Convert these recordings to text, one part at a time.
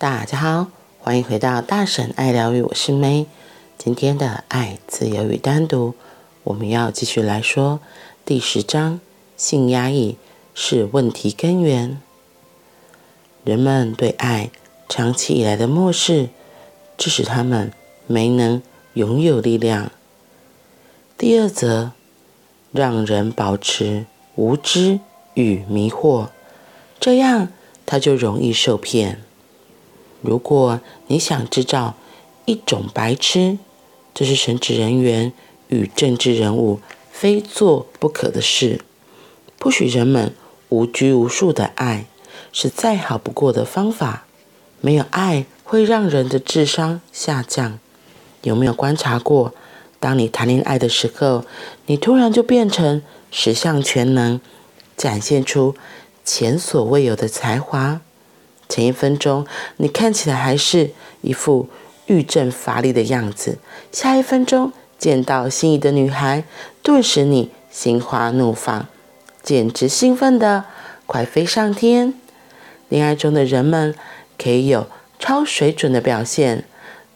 大家好，欢迎回到大婶爱疗愈，我是 May。今天的爱、自由与单独，我们要继续来说第十章：性压抑是问题根源。人们对爱长期以来的漠视，致使他们没能拥有力量。第二则，让人保持无知与迷惑，这样他就容易受骗。如果你想制造一种白痴，这是神职人员与政治人物非做不可的事。不许人们无拘无束的爱，是再好不过的方法。没有爱会让人的智商下降。有没有观察过，当你谈恋爱的时候，你突然就变成十项全能，展现出前所未有的才华？前一分钟，你看起来还是一副欲振乏力的样子；下一分钟，见到心仪的女孩，顿时你心花怒放，简直兴奋的快飞上天。恋爱中的人们可以有超水准的表现，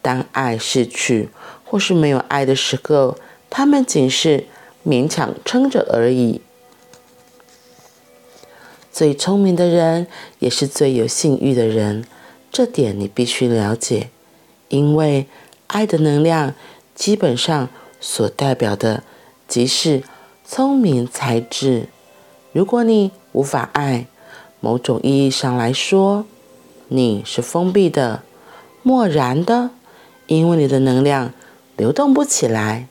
当爱逝去或是没有爱的时候，他们仅是勉强撑着而已。最聪明的人也是最有性欲的人，这点你必须了解，因为爱的能量基本上所代表的即是聪明才智。如果你无法爱，某种意义上来说，你是封闭的、漠然的，因为你的能量流动不起来。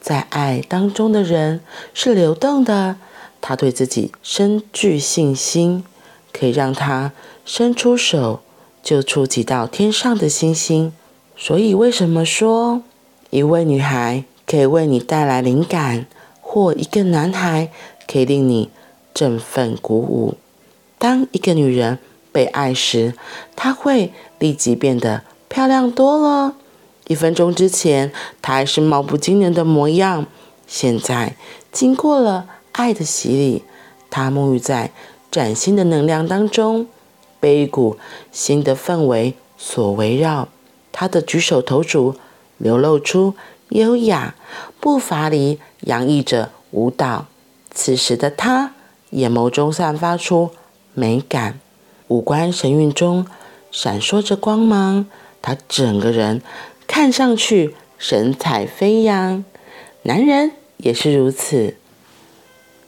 在爱当中的人是流动的。他对自己深具信心，可以让他伸出手救出几道天上的星星。所以，为什么说一位女孩可以为你带来灵感，或一个男孩可以令你振奋鼓舞？当一个女人被爱时，她会立即变得漂亮多了。一分钟之前，她还是貌不惊人的模样，现在经过了。爱的洗礼，他沐浴在崭新的能量当中，被一股新的氛围所围绕。他的举手投足流露出优雅，步伐里洋溢着舞蹈。此时的他，眼眸中散发出美感，五官神韵中闪烁着光芒。他整个人看上去神采飞扬，男人也是如此。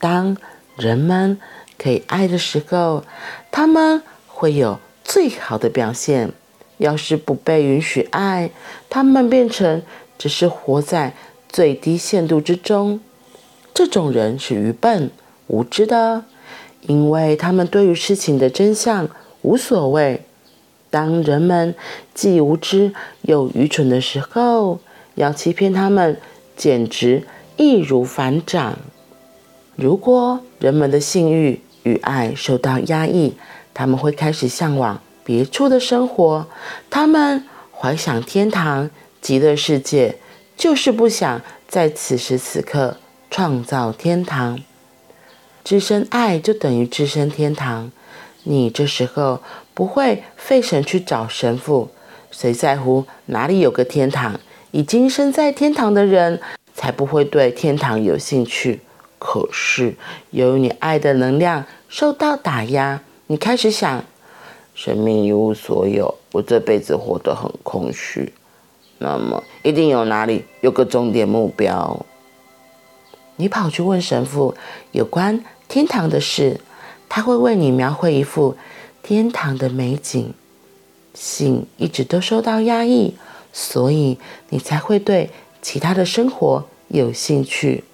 当人们可以爱的时候，他们会有最好的表现。要是不被允许爱，他们变成只是活在最低限度之中。这种人是愚笨无知的，因为他们对于事情的真相无所谓。当人们既无知又愚蠢的时候，要欺骗他们，简直易如反掌。如果人们的性欲与爱受到压抑，他们会开始向往别处的生活。他们怀想天堂、极乐世界，就是不想在此时此刻创造天堂。置身爱就等于置身天堂。你这时候不会费神去找神父，谁在乎哪里有个天堂？已经身在天堂的人才不会对天堂有兴趣。可是，由于你爱的能量受到打压，你开始想：生命一无所有，我这辈子活得很空虚。那么，一定有哪里有个终点目标。你跑去问神父有关天堂的事，他会为你描绘一幅天堂的美景。性一直都受到压抑，所以你才会对其他的生活有兴趣。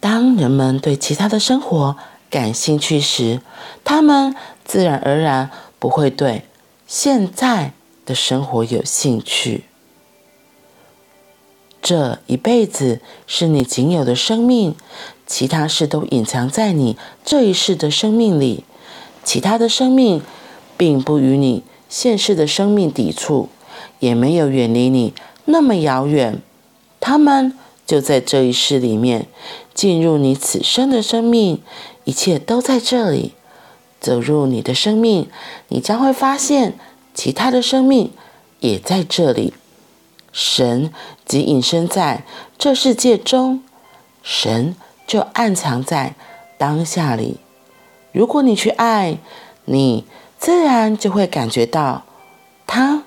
当人们对其他的生活感兴趣时，他们自然而然不会对现在的生活有兴趣。这一辈子是你仅有的生命，其他事都隐藏在你这一世的生命里。其他的生命并不与你现世的生命抵触，也没有远离你那么遥远。他们就在这一世里面。进入你此生的生命，一切都在这里。走入你的生命，你将会发现其他的生命也在这里。神即隐身在这世界中，神就暗藏在当下里。如果你去爱，你自然就会感觉到他。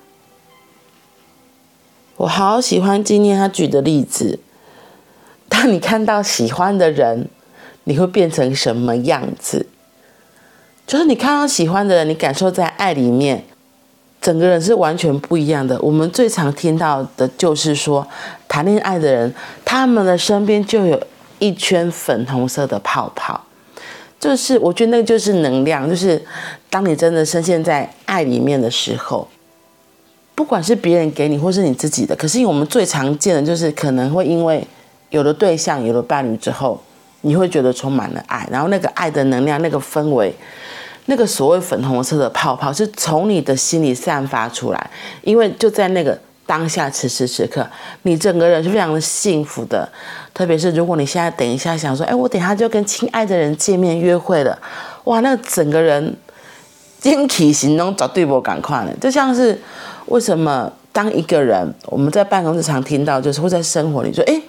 我好喜欢今天他举的例子。当你看到喜欢的人，你会变成什么样子？就是你看到喜欢的人，你感受在爱里面。整个人是完全不一样的。我们最常听到的就是说，谈恋爱的人，他们的身边就有一圈粉红色的泡泡，就是我觉得那个就是能量，就是当你真的深陷在爱里面的时候，不管是别人给你，或是你自己的，可是我们最常见的就是可能会因为有了对象、有了伴侣之后，你会觉得充满了爱，然后那个爱的能量、那个氛围。那个所谓粉红色的泡泡是从你的心里散发出来，因为就在那个当下，此时此刻，你整个人是非常的幸福的。特别是如果你现在等一下想说，哎，我等一下就跟亲爱的人见面约会了，哇，那整个人精体行动找对不赶快了，就像是为什么当一个人我们在办公室常听到，就是会在生活里说，哎。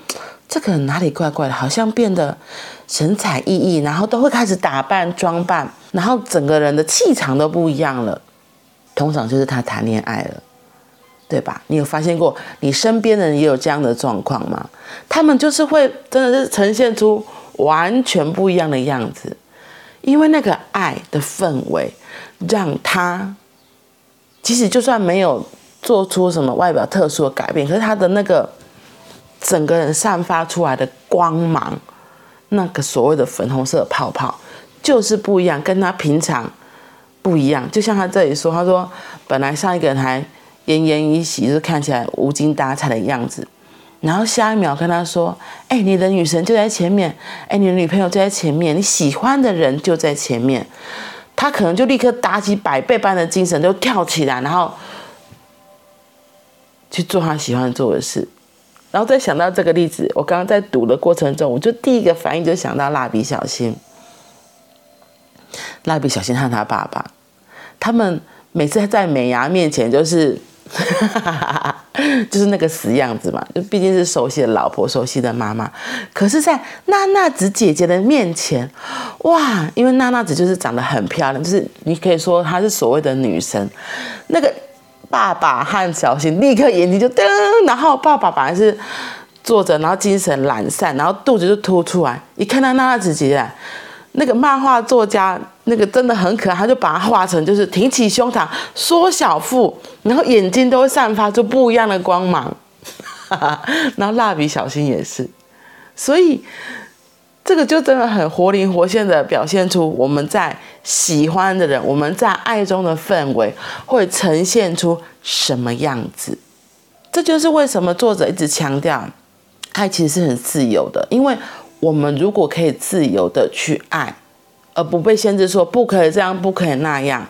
这个人哪里怪怪的，好像变得神采奕奕，然后都会开始打扮装扮，然后整个人的气场都不一样了。通常就是他谈恋爱了，对吧？你有发现过你身边的人也有这样的状况吗？他们就是会真的是呈现出完全不一样的样子，因为那个爱的氛围，让他即使就算没有做出什么外表特殊的改变，可是他的那个。整个人散发出来的光芒，那个所谓的粉红色泡泡，就是不一样，跟他平常不一样。就像他这里说，他说本来上一个人还奄奄一息，就是看起来无精打采的样子，然后下一秒跟他说：“哎，你的女神就在前面，哎，你的女朋友就在前面，你喜欢的人就在前面。”他可能就立刻打起百倍般的精神，就跳起来，然后去做他喜欢做的事。然后再想到这个例子，我刚刚在读的过程中，我就第一个反应就想到蜡笔小新。蜡笔小新和他爸爸，他们每次在美伢面前就是，就是那个死样子嘛，就毕竟是熟悉的老婆，熟悉的妈妈。可是，在娜娜子姐姐的面前，哇，因为娜娜子就是长得很漂亮，就是你可以说她是所谓的女神，那个。爸爸和小新立刻眼睛就瞪，然后爸爸本来是坐着，然后精神懒散，然后肚子就凸出来。一看到娜娜姐姐，那个漫画作家那个真的很可爱，他就把它画成就是挺起胸膛、缩小腹，然后眼睛都会散发出不一样的光芒。然后蜡笔小新也是，所以。这个就真的很活灵活现的表现出我们在喜欢的人，我们在爱中的氛围会呈现出什么样子。这就是为什么作者一直强调，爱其实是很自由的。因为我们如果可以自由的去爱，而不被限制说不可以这样，不可以那样。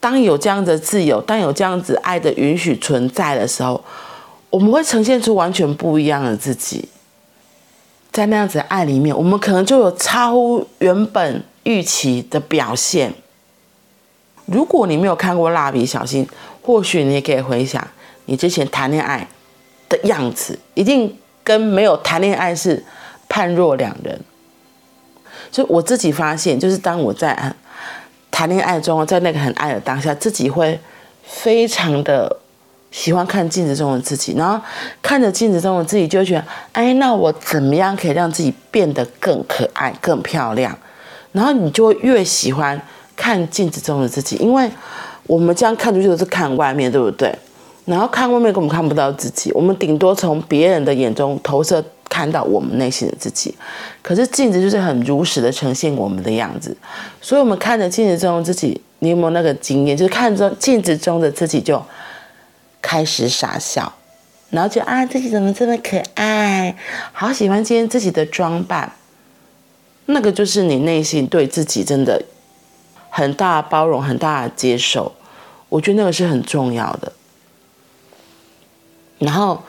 当有这样的自由，当有这样子爱的允许存在的时候，我们会呈现出完全不一样的自己。在那样子的爱里面，我们可能就有超乎原本预期的表现。如果你没有看过《蜡笔小新》，或许你也可以回想你之前谈恋爱的样子，一定跟没有谈恋爱是判若两人。所以我自己发现，就是当我在谈恋爱中，在那个很爱的当下，自己会非常的。喜欢看镜子中的自己，然后看着镜子中的自己，就会觉得，哎，那我怎么样可以让自己变得更可爱、更漂亮？然后你就会越喜欢看镜子中的自己，因为我们这样看出去都是看外面，对不对？然后看外面根本看不到自己，我们顶多从别人的眼中投射看到我们内心的自己。可是镜子就是很如实的呈现我们的样子，所以我们看着镜子中的自己，你有没有那个经验？就是看着镜子中的自己就。开始傻笑，然后就啊，自己怎么这么可爱？好喜欢今天自己的装扮。那个就是你内心对自己真的很大的包容，很大的接受。我觉得那个是很重要的。然后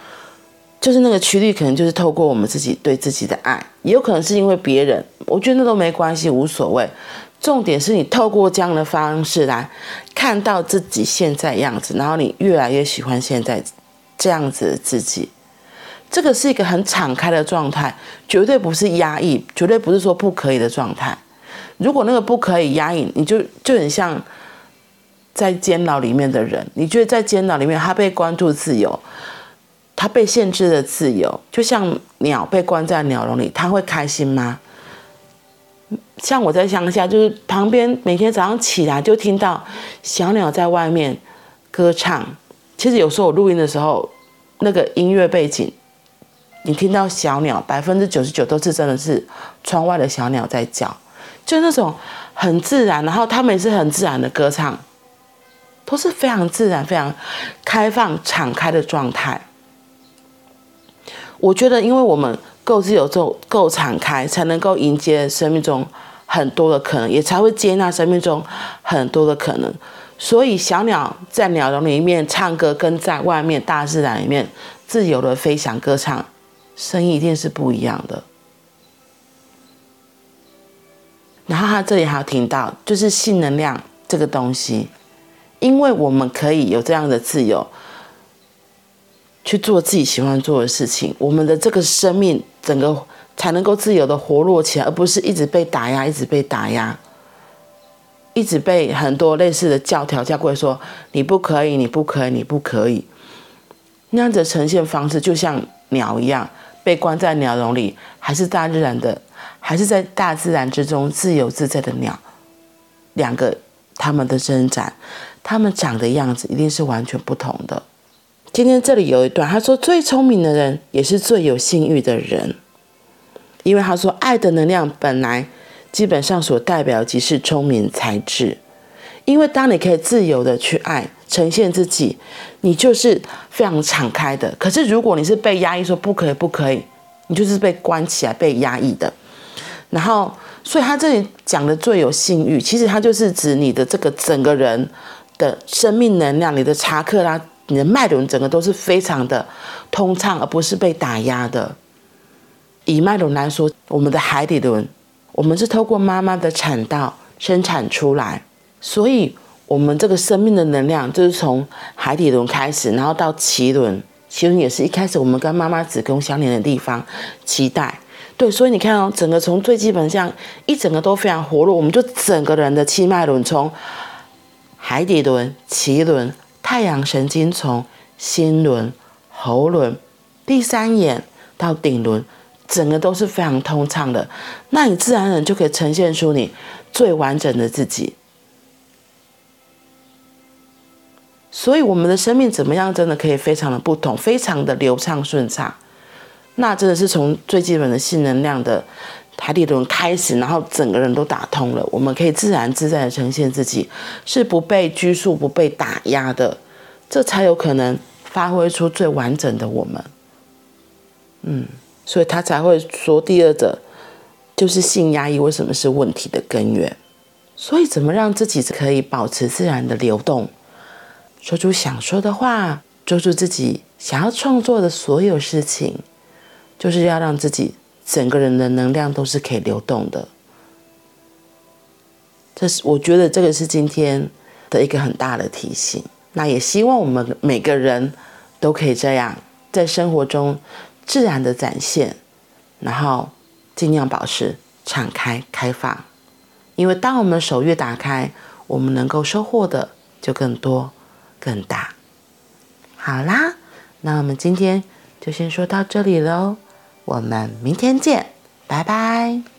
就是那个驱力，可能就是透过我们自己对自己的爱，也有可能是因为别人。我觉得那都没关系，无所谓。重点是你透过这样的方式来看到自己现在样子，然后你越来越喜欢现在这样子的自己。这个是一个很敞开的状态，绝对不是压抑，绝对不是说不可以的状态。如果那个不可以压抑，你就就很像在监牢里面的人，你觉得在监牢里面他被关注自由。他被限制的自由，就像鸟被关在鸟笼里，他会开心吗？像我在乡下，就是旁边每天早上起来就听到小鸟在外面歌唱。其实有时候我录音的时候，那个音乐背景，你听到小鸟，百分之九十九都是真的是窗外的小鸟在叫，就那种很自然，然后他们也是很自然的歌唱，都是非常自然、非常开放、敞开的状态。我觉得，因为我们够自由、够够敞开，才能够迎接生命中很多的可能，也才会接纳生命中很多的可能。所以，小鸟在鸟笼里面唱歌，跟在外面大自然里面自由的飞翔、歌唱，声音一定是不一样的。然后，他这里还有听到，就是性能量这个东西，因为我们可以有这样的自由。去做自己喜欢做的事情，我们的这个生命整个才能够自由的活络起来，而不是一直被打压，一直被打压，一直被很多类似的教条教规说你不可以，你不可以，你不可以。那样子呈现方式就像鸟一样，被关在鸟笼里，还是大自然的，还是在大自然之中自由自在的鸟，两个他们的伸展，他们长的样子一定是完全不同的。今天这里有一段，他说最聪明的人也是最有性欲的人，因为他说爱的能量本来基本上所代表即是聪明才智，因为当你可以自由的去爱，呈现自己，你就是非常敞开的。可是如果你是被压抑说不可以不可以，你就是被关起来被压抑的。然后，所以他这里讲的最有性欲，其实他就是指你的这个整个人的生命能量，你的查克拉。你的脉轮整个都是非常的通畅，而不是被打压的。以脉轮来说，我们的海底轮，我们是透过妈妈的产道生产出来，所以我们这个生命的能量就是从海底轮开始，然后到脐轮，脐轮也是一开始我们跟妈妈子宫相连的地方，脐带。对，所以你看哦，整个从最基本上一整个都非常活络，我们就整个人的气脉轮从海底轮、脐轮。太阳神经从、心轮、喉轮、第三眼到顶轮，整个都是非常通畅的。那你自然而然就可以呈现出你最完整的自己。所以我们的生命怎么样，真的可以非常的不同，非常的流畅顺畅。那真的是从最基本的性能量的海底轮开始，然后整个人都打通了，我们可以自然自在的呈现自己，是不被拘束、不被打压的，这才有可能发挥出最完整的我们。嗯，所以他才会说第二者就是性压抑为什么是问题的根源。所以怎么让自己可以保持自然的流动，说出想说的话，做出自己想要创作的所有事情，就是要让自己。整个人的能量都是可以流动的，这是我觉得这个是今天的一个很大的提醒。那也希望我们每个人都可以这样，在生活中自然的展现，然后尽量保持敞开开放。因为当我们手越打开，我们能够收获的就更多更大。好啦，那我们今天就先说到这里喽。我们明天见，拜拜。